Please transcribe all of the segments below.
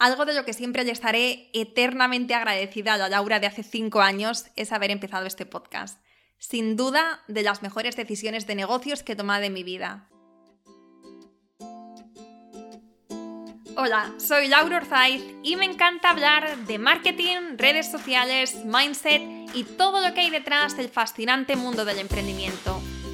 Algo de lo que siempre le estaré eternamente agradecida a la Laura de hace cinco años es haber empezado este podcast. Sin duda, de las mejores decisiones de negocios que he tomado en mi vida. Hola, soy Laura Orzaiz y me encanta hablar de marketing, redes sociales, mindset y todo lo que hay detrás del fascinante mundo del emprendimiento.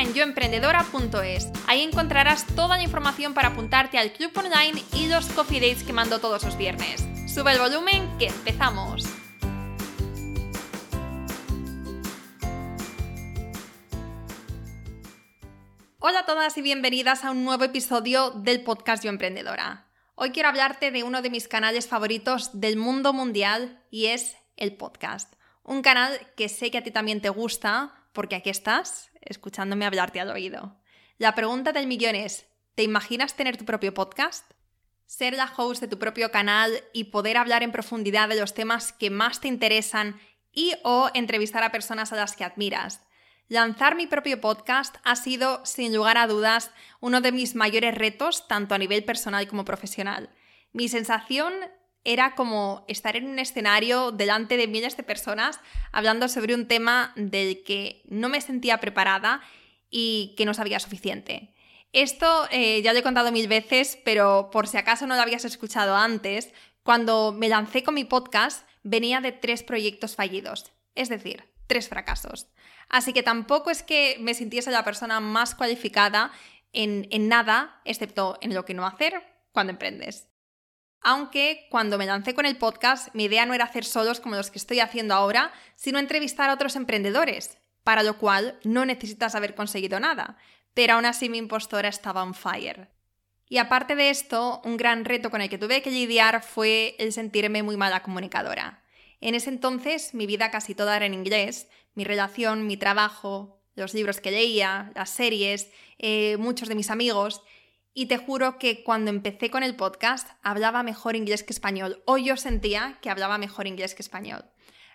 en yoemprendedora.es. Ahí encontrarás toda la información para apuntarte al club online y los coffee dates que mando todos los viernes. Sube el volumen que empezamos. Hola a todas y bienvenidas a un nuevo episodio del podcast Yo Emprendedora. Hoy quiero hablarte de uno de mis canales favoritos del mundo mundial y es el podcast. Un canal que sé que a ti también te gusta porque aquí estás escuchándome hablarte al oído. La pregunta del millón es, ¿te imaginas tener tu propio podcast? ser la host de tu propio canal y poder hablar en profundidad de los temas que más te interesan y o entrevistar a personas a las que admiras. Lanzar mi propio podcast ha sido, sin lugar a dudas, uno de mis mayores retos, tanto a nivel personal como profesional. Mi sensación era como estar en un escenario delante de miles de personas hablando sobre un tema del que no me sentía preparada y que no sabía suficiente. Esto eh, ya lo he contado mil veces, pero por si acaso no lo habías escuchado antes, cuando me lancé con mi podcast venía de tres proyectos fallidos, es decir, tres fracasos. Así que tampoco es que me sintiese la persona más cualificada en, en nada, excepto en lo que no hacer cuando emprendes. Aunque cuando me lancé con el podcast, mi idea no era hacer solos como los que estoy haciendo ahora, sino entrevistar a otros emprendedores, para lo cual no necesitas haber conseguido nada pero aún así mi impostora estaba on fire. Y aparte de esto, un gran reto con el que tuve que lidiar fue el sentirme muy mala comunicadora. En ese entonces mi vida casi toda era en inglés, mi relación, mi trabajo, los libros que leía, las series, eh, muchos de mis amigos, y te juro que cuando empecé con el podcast hablaba mejor inglés que español, o yo sentía que hablaba mejor inglés que español.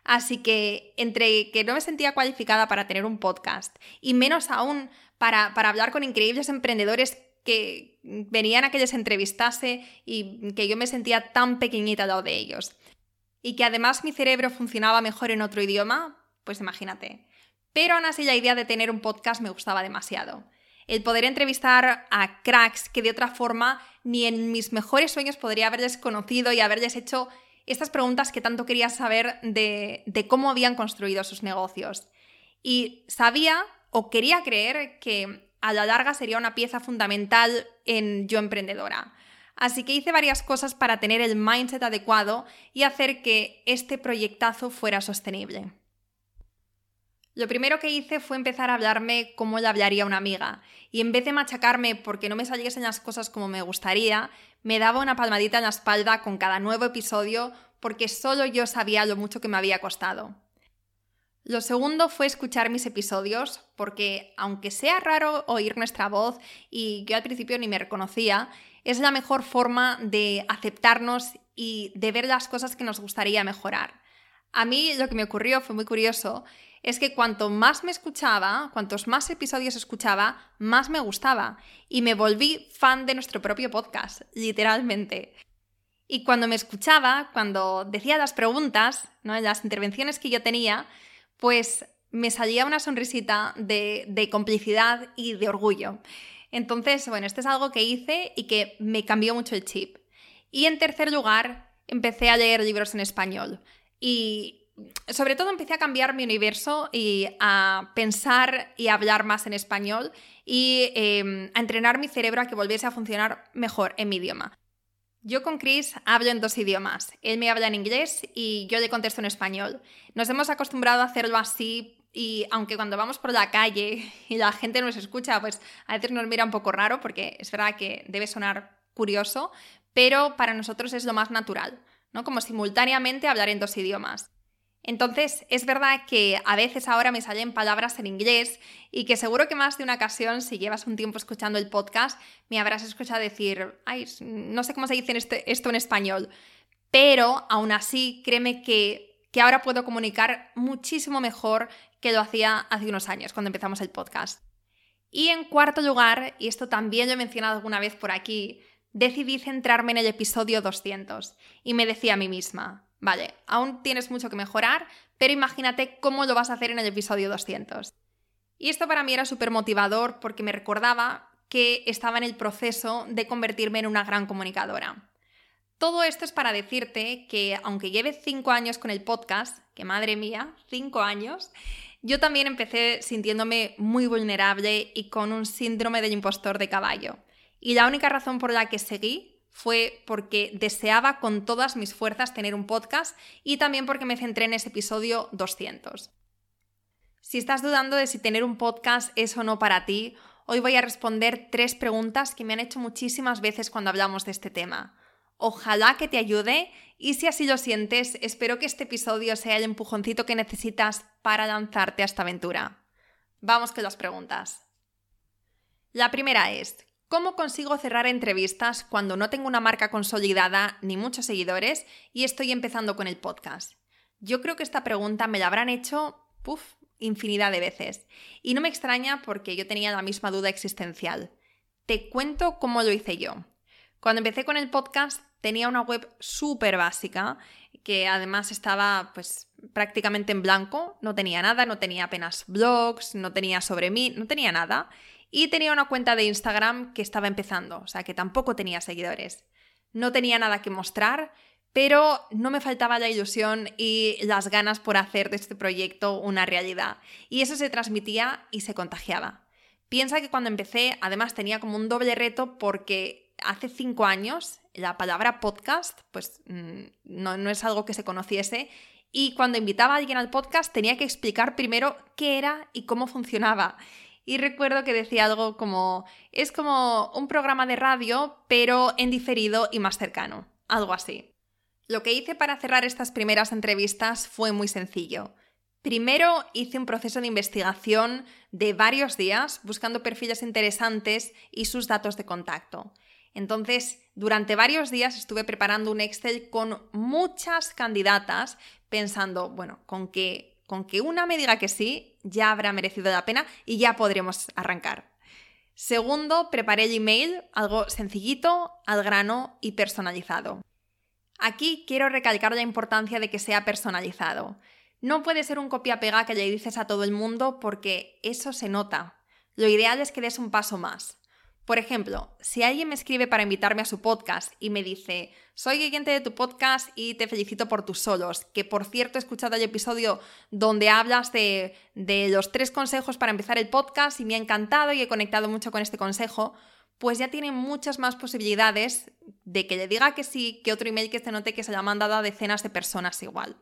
Así que entre que no me sentía cualificada para tener un podcast y menos aún para, hablar con increíbles emprendedores que venían a que les entrevistase y que yo me sentía tan pequeñita al lado de ellos. Y que además mi cerebro funcionaba mejor en otro idioma, pues imagínate. Pero aún así la idea de tener un podcast me gustaba demasiado. El poder entrevistar a cracks que de otra forma ni en mis mejores sueños podría haberles conocido y haberles hecho estas preguntas que tanto quería saber de, de cómo habían construido sus negocios. Y sabía o quería creer que a la larga sería una pieza fundamental en Yo Emprendedora. Así que hice varias cosas para tener el mindset adecuado y hacer que este proyectazo fuera sostenible. Lo primero que hice fue empezar a hablarme como le hablaría una amiga, y en vez de machacarme porque no me saliesen las cosas como me gustaría, me daba una palmadita en la espalda con cada nuevo episodio porque solo yo sabía lo mucho que me había costado. Lo segundo fue escuchar mis episodios, porque aunque sea raro oír nuestra voz y yo al principio ni me reconocía, es la mejor forma de aceptarnos y de ver las cosas que nos gustaría mejorar. A mí lo que me ocurrió fue muy curioso, es que cuanto más me escuchaba, cuantos más episodios escuchaba, más me gustaba y me volví fan de nuestro propio podcast, literalmente. Y cuando me escuchaba, cuando decía las preguntas, ¿no? las intervenciones que yo tenía, pues me salía una sonrisita de, complicidad y de orgullo. Entonces, bueno, esto es algo que hice y que me cambió mucho el chip. Y en tercer lugar, empecé a leer libros en español. Y sobre todo empecé a cambiar mi universo y a pensar y a hablar más en español y em, a entrenar mi cerebro a que volviese a funcionar mejor en mi idioma. Yo con Chris hablo en dos idiomas. Él me habla en inglés y yo le contesto en español. Nos hemos acostumbrado a hacerlo así y aunque cuando vamos por la calle y la gente nos escucha, pues a veces nos mira un poco raro porque es verdad que debe sonar curioso, pero para nosotros es lo más natural, Como simultáneamente hablar en dos idiomas. Entonces, es verdad que a veces ahora me salen palabras en inglés y que seguro que más de una ocasión, si llevas un tiempo escuchando el podcast, me habrás escuchado decir, ay, no sé cómo se dice este, esto en español, pero aún así, créeme que, que ahora puedo comunicar muchísimo mejor que lo hacía hace unos años, cuando empezamos el podcast. Y en cuarto lugar, y esto también lo he mencionado alguna vez por aquí, decidí centrarme en el episodio 200 y me decía a mí misma, Vale, aún tienes mucho que mejorar, pero imagínate cómo lo vas a hacer en el episodio 200. Y esto para mí era súper motivador porque me recordaba que estaba en el proceso de convertirme en una gran comunicadora. Todo esto es para decirte que aunque lleve cinco años con el podcast, que madre mía, cinco años, yo también empecé sintiéndome muy vulnerable y con un síndrome del impostor de caballo. Y la única razón por la que seguí fue porque deseaba con todas mis fuerzas tener un podcast y también porque me centré en ese episodio 200. Si estás dudando de si tener un podcast es o no para ti, hoy voy a responder tres preguntas que me han hecho muchísimas veces cuando hablamos de este tema. Ojalá que te ayude y si así lo sientes, espero que este episodio sea el empujoncito que necesitas para lanzarte a esta aventura. Vamos con las preguntas. La primera es, ¿Cómo consigo cerrar entrevistas cuando no tengo una marca consolidada ni muchos seguidores y estoy empezando con el podcast? Yo creo que esta pregunta me la habrán hecho, puff, infinidad de veces. Y no me extraña porque yo tenía la misma duda existencial. Te cuento cómo lo hice yo. Cuando empecé con el podcast tenía una web súper básica que además estaba pues prácticamente en blanco, no tenía nada, no tenía apenas blogs, no tenía sobre mí, no tenía nada. Y tenía una cuenta de Instagram que estaba empezando, o sea que tampoco tenía seguidores. No tenía nada que mostrar, pero no me faltaba la ilusión y las ganas por hacer de este proyecto una realidad. Y eso se transmitía y se contagiaba. Piensa que cuando empecé, además tenía como un doble reto porque hace cinco años la palabra podcast, pues mm, no, no es algo que se conociese. Y cuando invitaba a alguien al podcast tenía que explicar primero qué era y cómo funcionaba y recuerdo que decía algo como, es como un programa de radio, pero en diferido y más cercano, algo así. Lo que hice para cerrar estas primeras entrevistas fue muy sencillo. Primero hice un proceso de investigación de varios días buscando perfiles interesantes y sus datos de contacto. Entonces, durante varios días estuve preparando un Excel con muchas candidatas pensando, bueno, con que con que una me diga que sí, ya habrá merecido la pena y ya podremos arrancar. Segundo, preparé el email, algo sencillito, al grano y personalizado. Aquí quiero recalcar la importancia de que sea personalizado. No puede ser un copia-pega que le dices a todo el mundo porque eso se nota. Lo ideal es que des un paso más. Por ejemplo, si alguien me escribe para invitarme a su podcast y me dice, soy oyente de tu podcast y te felicito por tus solos, que por cierto he escuchado el episodio donde hablas de, los tres consejos para empezar el podcast y me ha encantado y he conectado mucho con este consejo, pues ya tiene muchas más posibilidades de que le diga que sí que otro email que se note que se haya mandado a decenas de personas igual.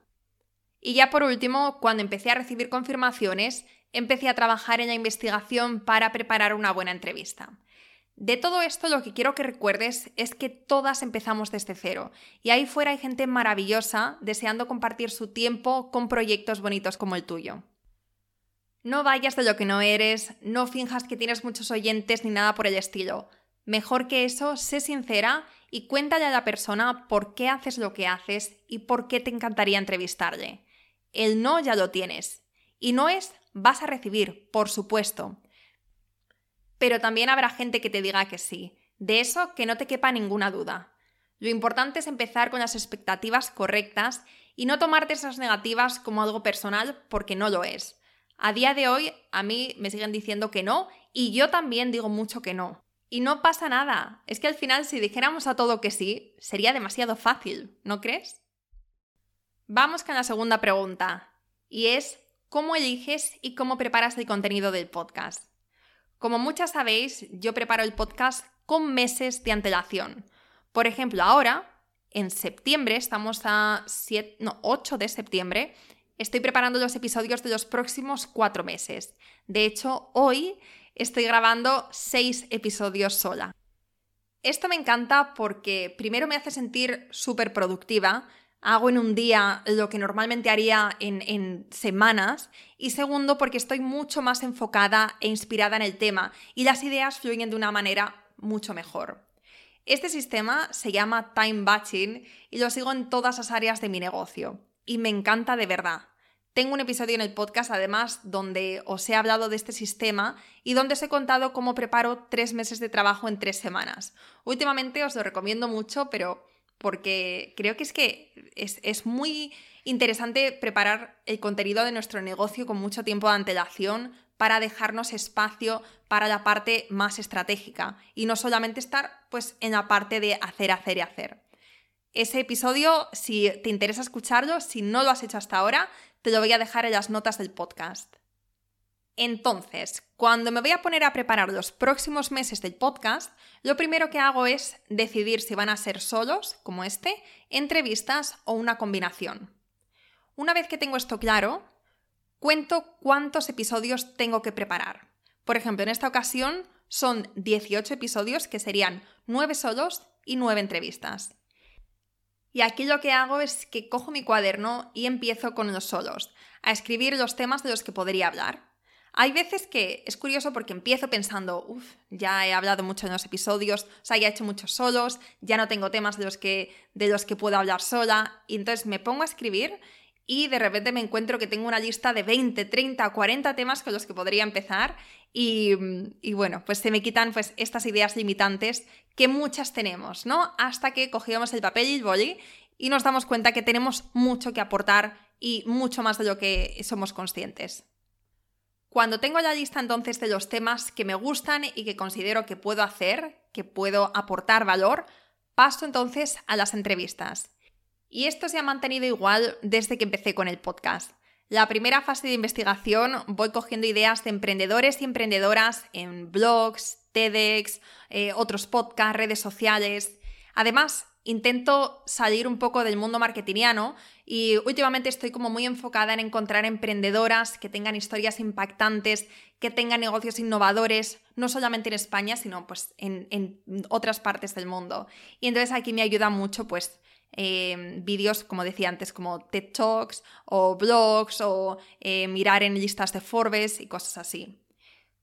Y ya por último, cuando empecé a recibir confirmaciones, empecé a trabajar en la investigación para preparar una buena entrevista. De todo esto lo que quiero que recuerdes es que todas empezamos desde cero y ahí fuera hay gente maravillosa deseando compartir su tiempo con proyectos bonitos como el tuyo. No vayas de lo que no eres, no finjas que tienes muchos oyentes ni nada por el estilo. Mejor que eso, sé sincera y cuéntale a la persona por qué haces lo que haces y por qué te encantaría entrevistarle. El no ya lo tienes. Y no es vas a recibir, por supuesto pero también habrá gente que te diga que sí. De eso que no te quepa ninguna duda. Lo importante es empezar con las expectativas correctas y no tomarte esas negativas como algo personal porque no lo es. A día de hoy a mí me siguen diciendo que no y yo también digo mucho que no. Y no pasa nada. Es que al final si dijéramos a todo que sí, sería demasiado fácil, ¿no crees? Vamos con la segunda pregunta. Y es, ¿cómo eliges y cómo preparas el contenido del podcast? Como muchas sabéis, yo preparo el podcast con meses de antelación. Por ejemplo, ahora, en septiembre, estamos a 8 de septiembre, estoy preparando los episodios de los próximos cuatro meses. De hecho, hoy estoy grabando seis episodios sola. Esto me encanta porque primero me hace sentir súper productiva, hago en un día lo que normalmente haría en, en, semanas y segundo porque estoy mucho más enfocada e inspirada en el tema y las ideas fluyen de una manera mucho mejor. Este sistema se llama Time Batching y lo sigo en todas las áreas de mi negocio y me encanta de verdad. Tengo un episodio en el podcast, además, donde os he hablado de este sistema y donde os he contado cómo preparo tres meses de trabajo en tres semanas. Últimamente os lo recomiendo mucho, pero porque creo que es que es, es muy interesante preparar el contenido de nuestro negocio con mucho tiempo de antelación para dejarnos espacio para la parte más estratégica y no solamente estar pues en la parte de hacer, hacer y hacer. Ese episodio, si te interesa escucharlo, si no lo has hecho hasta ahora, te lo voy a dejar en las notas del podcast. Entonces, cuando me voy a poner a preparar los próximos meses del podcast, lo primero que hago es decidir si van a ser solos, como este, entrevistas o una combinación. Una vez que tengo esto claro, cuento cuántos episodios tengo que preparar. Por ejemplo, en esta ocasión son 18 episodios que serían 9 solos y 9 entrevistas. Y aquí lo que hago es que cojo mi cuaderno y empiezo con los solos, a escribir los temas de los que podría hablar. Hay veces que es curioso porque empiezo pensando, uff, ya he hablado mucho en los episodios, o sea, ya he hecho muchos solos, ya no tengo temas de los que, de los que puedo hablar sola, y entonces me pongo a escribir y de repente me encuentro que tengo una lista de 20, 30, 40 temas con los que podría empezar y, bueno, pues se me quitan pues estas ideas limitantes que muchas tenemos, ¿no? Hasta que cogemos el papel y el boli y nos damos cuenta que tenemos mucho que aportar y mucho más de lo que somos conscientes. Cuando tengo la lista entonces de los temas que me gustan y que considero que puedo hacer, que puedo aportar valor, paso entonces a las entrevistas. Y esto se ha mantenido igual desde que empecé con el podcast. La primera fase de investigación voy cogiendo ideas de emprendedores y emprendedoras en blogs, TEDx, eh, otros podcasts, redes sociales. Además, intento salir un poco del mundo marketingiano y últimamente estoy como muy enfocada en encontrar emprendedoras que tengan historias impactantes, que tengan negocios innovadores, no solamente en España, sino pues en, otras partes del mundo. Y entonces aquí me ayuda mucho pues Em, vídeos, como decía antes, como TED Talks o blogs o eh, mirar en listas de Forbes y cosas así.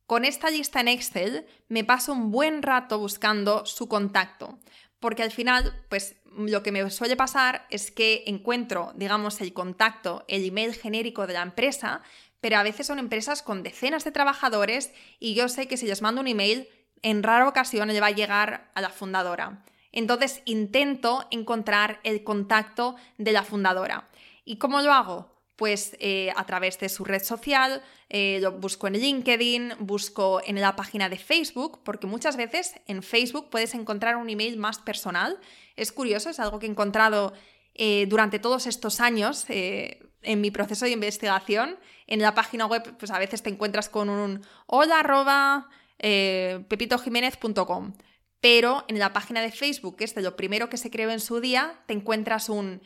Con esta lista en Excel me paso un buen rato buscando su contacto, porque al final, pues lo que me suele pasar es que encuentro, digamos, el contacto, el email genérico de la empresa, pero a veces son empresas con decenas de trabajadores y yo sé que si les mando un email, en rara ocasión le va a llegar a la fundadora. Entonces intento encontrar el contacto de la fundadora. ¿Y cómo lo hago? Pues eh, a través de su red social, eh, busco en LinkedIn, busco en la página de Facebook, porque muchas veces en Facebook puedes encontrar un email más personal. Es curioso, es algo que he encontrado eh, durante todos estos años en mi proceso de investigación. En la página web, pues a veces te encuentras con un hola arroba pepitojiménez.com pero en la página de Facebook, que es de lo primero que se creó en su día, te encuentras un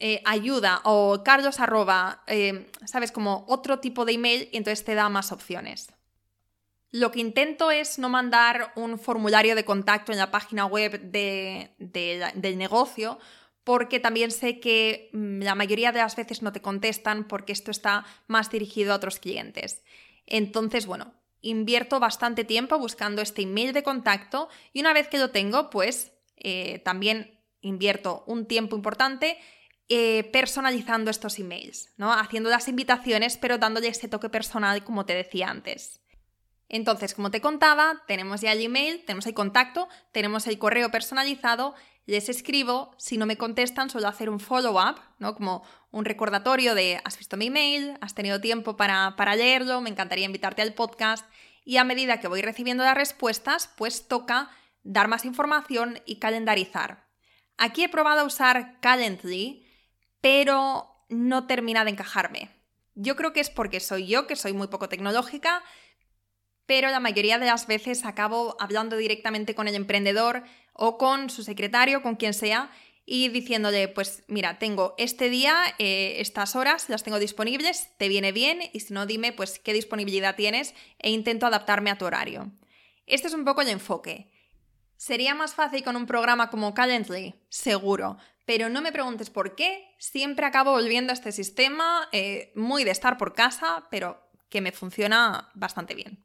eh, ayuda o carlos arroba, eh, sabes, como otro tipo de email y entonces te da más opciones. Lo que intento es no mandar un formulario de contacto en la página web del negocio, porque también sé que mm, la mayoría de las veces no te contestan porque esto está más dirigido a otros clientes. Entonces, bueno, invierto bastante tiempo buscando este email de contacto y una vez que lo tengo, pues eh, también invierto un tiempo importante eh, personalizando estos emails, ¿no? Haciendo las invitaciones, pero dándole ese toque personal, como te decía antes. Entonces, como te contaba, tenemos ya el email, tenemos el contacto, tenemos el correo personalizado, les escribo, si no me contestan, suelo hacer un follow-up, ¿no? Como un recordatorio de has visto mi email, has tenido tiempo para, para leerlo, me encantaría invitarte al podcast. Y a medida que voy recibiendo las respuestas, pues toca dar más información y calendarizar. Aquí he probado a usar Calendly, pero no termina de encajarme. Yo creo que es porque soy yo, que soy muy poco tecnológica, pero la mayoría de las veces acabo hablando directamente con el emprendedor o con su secretario, con quien sea, y diciéndole, pues mira, tengo este día, eh, estas horas, las tengo disponibles, te viene bien y si no, dime pues qué disponibilidad tienes e intento adaptarme a tu horario. Este es un poco el enfoque. ¿Sería más fácil con un programa como Calendly? Seguro. Pero no me preguntes por qué, siempre acabo volviendo a este sistema, eh, muy de estar por casa, pero que me funciona bastante bien.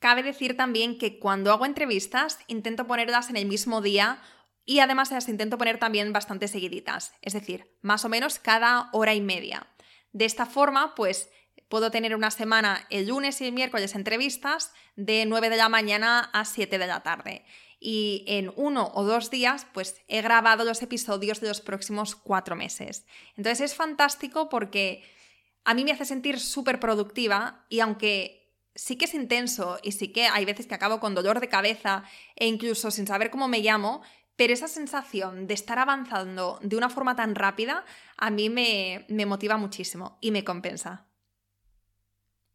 Cabe decir también que cuando hago entrevistas intento ponerlas en el mismo día y además las intento poner también bastante seguiditas, es decir, más o menos cada hora y media. De esta forma, pues puedo tener una semana el lunes y el miércoles entrevistas de 9 de la mañana a 7 de la tarde. Y en uno o dos días, pues he grabado los episodios de los próximos cuatro meses. Entonces es fantástico porque a mí me hace sentir súper productiva y aunque sí que es intenso y sí que hay veces que acabo con dolor de cabeza e incluso sin saber cómo me llamo, pero esa sensación de estar avanzando de una forma tan rápida a mí me, me motiva muchísimo y me compensa.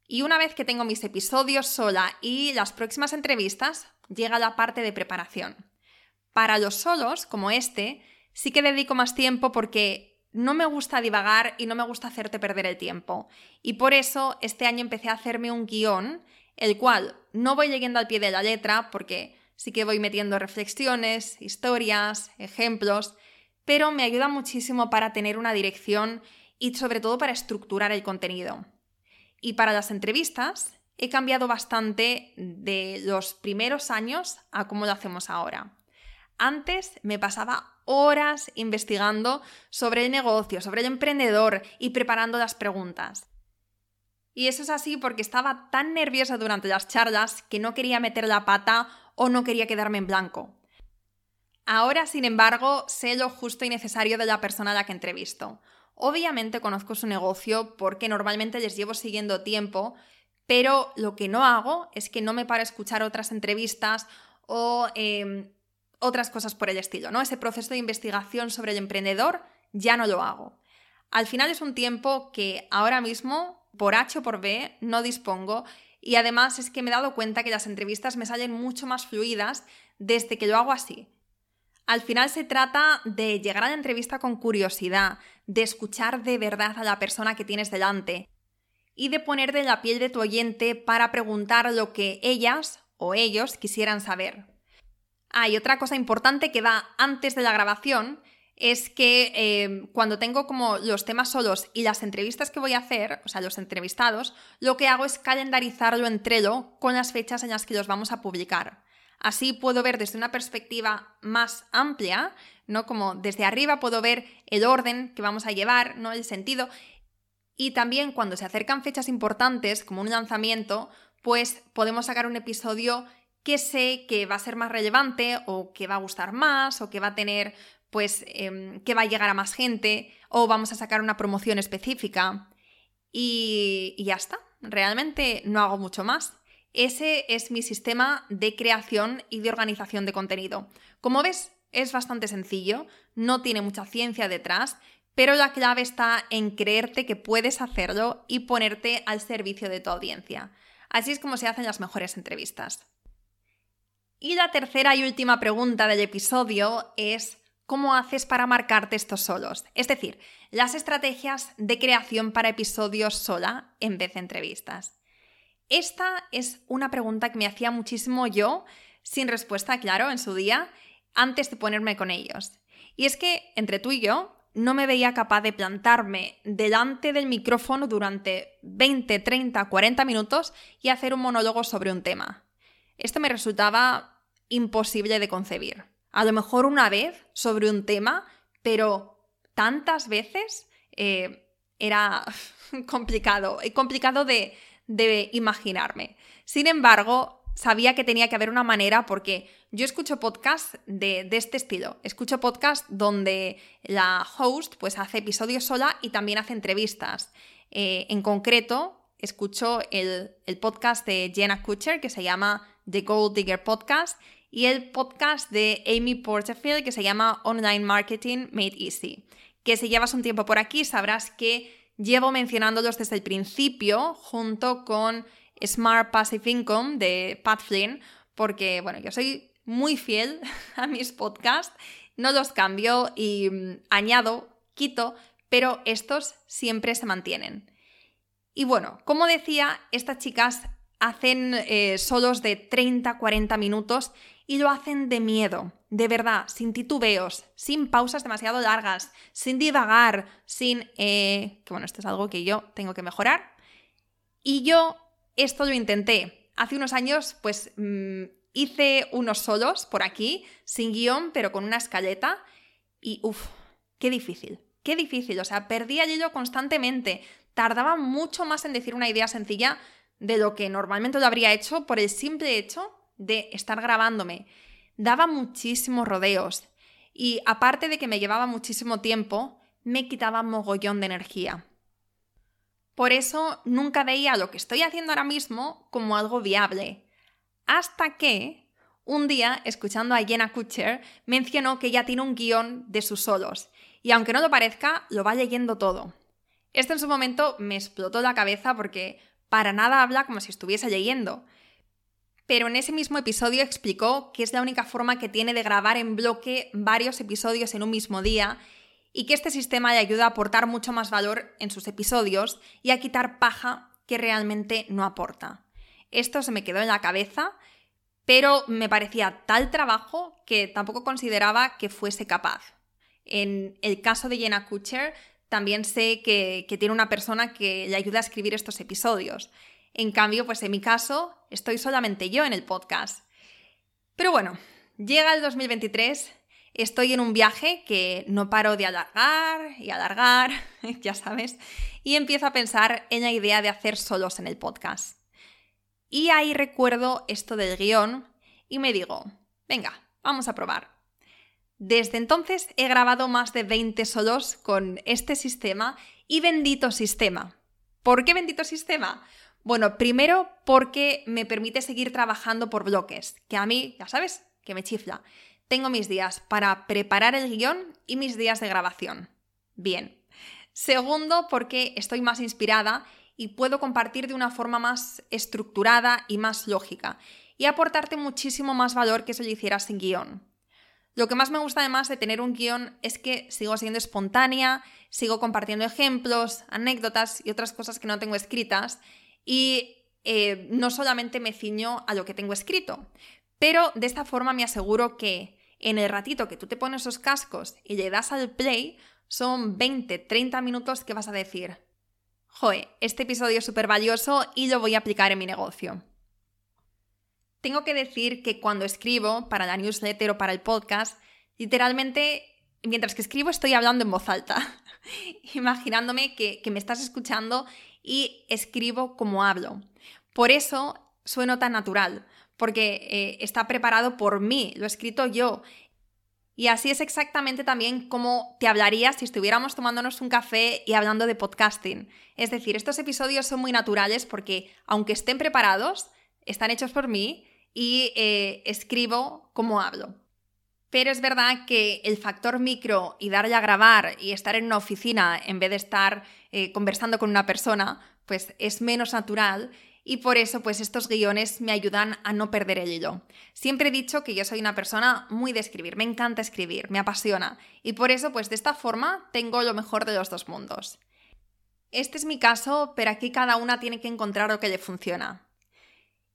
Y una vez que tengo mis episodios sola y las próximas entrevistas, llega la parte de preparación. Para los solos, como este, sí que dedico más tiempo porque no me gusta divagar y no me gusta hacerte perder el tiempo. Y por eso este año empecé a hacerme un guion, el cual no voy leyendo al pie de la letra, porque sí que voy metiendo reflexiones, historias, ejemplos, pero me ayuda muchísimo para tener una dirección y sobre todo para estructurar el contenido. Y para las entrevistas he cambiado bastante de los primeros años a cómo lo hacemos ahora. Antes me pasaba horas investigando sobre el negocio, sobre el emprendedor y preparando las preguntas. Y eso es así porque estaba tan nerviosa durante las charlas que no quería meter la pata o no quería quedarme en blanco. Ahora, sin embargo, sé lo justo y necesario de la persona a la que entrevisto. Obviamente conozco su negocio porque normalmente les llevo siguiendo tiempo, pero lo que no hago es que no me paro a escuchar otras entrevistas o em, otras cosas por el estilo, ¿no? Ese proceso de investigación sobre el emprendedor ya no lo hago. Al final es un tiempo que ahora mismo, por H o por B, no dispongo y además es que me he dado cuenta que las entrevistas me salen mucho más fluidas desde que lo hago así. Al final se trata de llegar a la entrevista con curiosidad, de escuchar de verdad a la persona que tienes delante y de poner de la piel de tu oyente para preguntar lo que ellas o ellos quisieran saber. Ah, y otra cosa importante que va antes de la grabación es que eh, cuando tengo como los temas solos y las entrevistas que voy a hacer, o sea, los entrevistados, lo que hago es calendarizarlo entre Trello con las fechas en las que los vamos a publicar. Así puedo ver desde una perspectiva más amplia, ¿no? Como desde arriba puedo ver el orden que vamos a llevar, ¿no? El sentido. Y también cuando se acercan fechas importantes, como un lanzamiento, pues podemos sacar un episodio que sé que va a ser más relevante o que va a gustar más o que va a tener, pues, em, que va a llegar a más gente o vamos a sacar una promoción específica. Y, y ya está, realmente no hago mucho más. Ese es mi sistema de creación y de organización de contenido. Como ves, es bastante sencillo, no tiene mucha ciencia detrás, pero la clave está en creerte que puedes hacerlo y ponerte al servicio de tu audiencia. Así es como se hacen las mejores entrevistas. Y la tercera y última pregunta del episodio es ¿cómo haces para marcarte estos solos? Es decir, las estrategias de creación para episodios sola en vez de entrevistas. Esta es una pregunta que me hacía muchísimo yo, sin respuesta, claro, en su día, antes de ponerme con ellos. Y es que, entre tú y yo, no me veía capaz de plantarme delante del micrófono durante 20, 30, 40 minutos y hacer un monólogo sobre un tema. Esto me resultaba imposible de concebir. A lo mejor una vez sobre un tema, pero tantas veces eh, era complicado, complicado de, de imaginarme. Sin embargo, sabía que tenía que haber una manera porque yo escucho podcasts de, este estilo. Escucho podcasts donde la host pues hace episodios sola y también hace entrevistas. Eh, en concreto, escucho el, el, podcast de Jenna Kutcher que se llama The Gold Digger Podcast y el podcast de Amy Porterfield que se llama Online Marketing Made Easy. Que si llevas un tiempo por aquí sabrás que llevo mencionándolos desde el principio junto con Smart Passive Income de Pat Flynn porque, bueno, yo soy muy fiel a mis podcasts, no los cambio y mm, añado, quito, pero estos siempre se mantienen. Y bueno, como decía, estas chicas hacen eh, solos de 30-40 minutos y lo hacen de miedo, de verdad, sin titubeos, sin pausas demasiado largas, sin divagar, sin... Eh, que bueno, esto es algo que yo tengo que mejorar. Y yo esto lo intenté. Hace unos años, pues mm, hice unos solos por aquí, sin guion, pero con una escaleta. Y uff, qué difícil, qué difícil. O sea, perdía yo constantemente. Tardaba mucho más en decir una idea sencilla de lo que normalmente lo habría hecho por el simple hecho de estar grabándome. Daba muchísimos rodeos. Y aparte de que me llevaba muchísimo tiempo, me quitaba mogollón de energía. Por eso nunca veía lo que estoy haciendo ahora mismo como algo viable. Hasta que un día, escuchando a Jenna Kutcher, mencionó que ya tiene un guion de sus solos. Y aunque no lo parezca, lo va leyendo todo. Esto en su momento me explotó la cabeza porque para nada habla como si estuviese leyendo. Pero en ese mismo episodio explicó que es la única forma que tiene de grabar en bloque varios episodios en un mismo día y que este sistema le ayuda a aportar mucho más valor en sus episodios y a quitar paja que realmente no aporta. Esto se me quedó en la cabeza, pero me parecía tal trabajo que tampoco consideraba que fuese capaz. En el caso de Jenna Kutcher, también sé que, que tiene una persona que le ayuda a escribir estos episodios. En cambio, pues en mi caso, estoy solamente yo en el podcast. Pero bueno, llega el 2023 estoy en un viaje que no paro de alargar y alargar, ya sabes, y empiezo a pensar en la idea de hacer solos en el podcast. Y ahí recuerdo esto del guion y me digo, venga, vamos a probar. Desde entonces he grabado más de 20 solos con este sistema y bendito sistema. ¿Por qué bendito sistema? Bueno, primero porque me permite seguir trabajando por bloques, que a mí, ya sabes, que me chifla tengo mis días para preparar el guion y mis días de grabación. Bien. Segundo, porque estoy más inspirada y puedo compartir de una forma más estructurada y más lógica y aportarte muchísimo más valor que si lo hiciera sin guion. Lo que más me gusta además de tener un guion es que sigo siendo espontánea, sigo compartiendo ejemplos, anécdotas y otras cosas que no tengo escritas y eh, no solamente me ciño a lo que tengo escrito, pero de esta forma me aseguro que en el ratito que tú te pones esos cascos y le das al play, son 20, 30 minutos que vas a decir, joe, este episodio es súper valioso y lo voy a aplicar en mi negocio. Tengo que decir que cuando escribo para la newsletter o para el podcast, literalmente, mientras que escribo estoy hablando en voz alta, imaginándome que, me estás escuchando y escribo como hablo. Por eso sueno tan natural, porque eh, está preparado por mí, lo he escrito yo. Y así es exactamente también como te hablaría si estuviéramos tomándonos un café y hablando de podcasting. Es decir, estos episodios son muy naturales porque, aunque estén preparados, están hechos por mí y eh, escribo como hablo. Pero es verdad que el factor micro y darle a grabar y estar en una oficina en vez de estar eh, conversando con una persona, pues es menos natural y por eso pues estos guiones me ayudan a no perder el hilo. Siempre he dicho que yo soy una persona muy de escribir, me encanta escribir, me apasiona y por eso pues de esta forma tengo lo mejor de los dos mundos. Este es mi caso, pero aquí cada una tiene que encontrar lo que le funciona.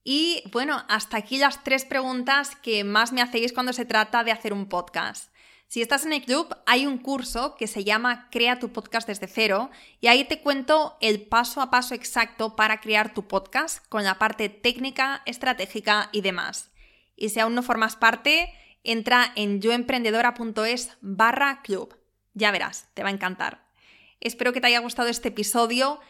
Y bueno, hasta aquí las tres preguntas que más me hacéis cuando se trata de hacer un podcast. Si estás en el club, hay un curso que se llama Crea tu podcast desde cero y ahí te cuento el paso a paso exacto para crear tu podcast con la parte técnica, estratégica y demás. Y si aún no formas parte, entra en yoemprendedora.es barra club. Ya verás, te va a encantar. Espero que te haya gustado este episodio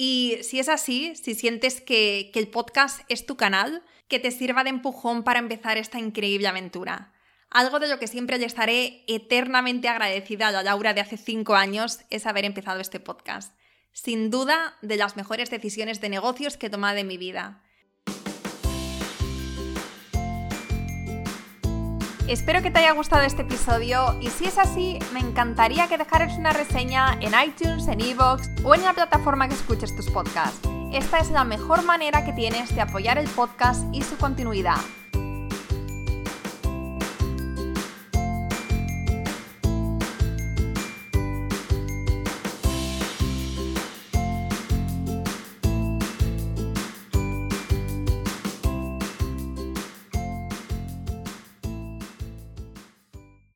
y si es así, si sientes que, el podcast es tu canal, que te sirva de empujón para empezar esta increíble aventura. Algo de lo que siempre le estaré eternamente agradecida a la Laura de hace cinco años es haber empezado este podcast. Sin duda, de las mejores decisiones de negocios que he tomado en mi vida. Espero que te haya gustado este episodio y si es así, me encantaría que dejaras una reseña en iTunes, en Evox o en la plataforma que escuches tus podcasts. Esta es la mejor manera que tienes de apoyar el podcast y su continuidad